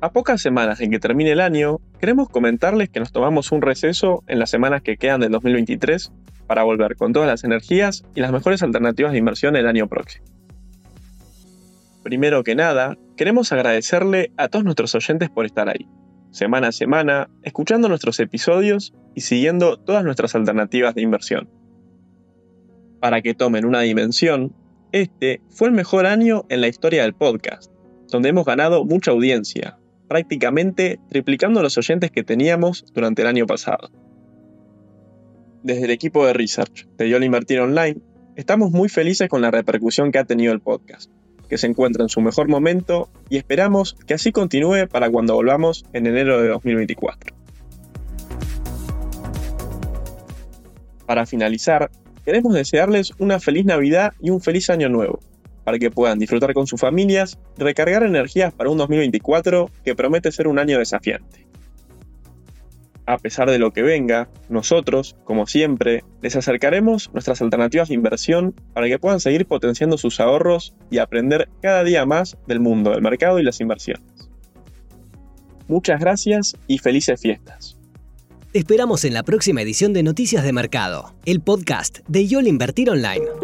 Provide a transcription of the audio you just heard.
A pocas semanas en que termine el año, queremos comentarles que nos tomamos un receso en las semanas que quedan del 2023 para volver con todas las energías y las mejores alternativas de inversión el año próximo. Primero que nada, queremos agradecerle a todos nuestros oyentes por estar ahí, semana a semana, escuchando nuestros episodios y siguiendo todas nuestras alternativas de inversión. Para que tomen una dimensión, este fue el mejor año en la historia del podcast, donde hemos ganado mucha audiencia, prácticamente triplicando los oyentes que teníamos durante el año pasado. Desde el equipo de research de YOL Invertir Online, estamos muy felices con la repercusión que ha tenido el podcast, que se encuentra en su mejor momento y esperamos que así continúe para cuando volvamos en enero de 2024. Para finalizar, queremos desearles una feliz Navidad y un feliz año nuevo, para que puedan disfrutar con sus familias recargar energías para un 2024 que promete ser un año desafiante. A pesar de lo que venga, nosotros, como siempre, les acercaremos nuestras alternativas de inversión para que puedan seguir potenciando sus ahorros y aprender cada día más del mundo del mercado y las inversiones. Muchas gracias y felices fiestas. Te esperamos en la próxima edición de Noticias de Mercado, el podcast de YOL Invertir Online.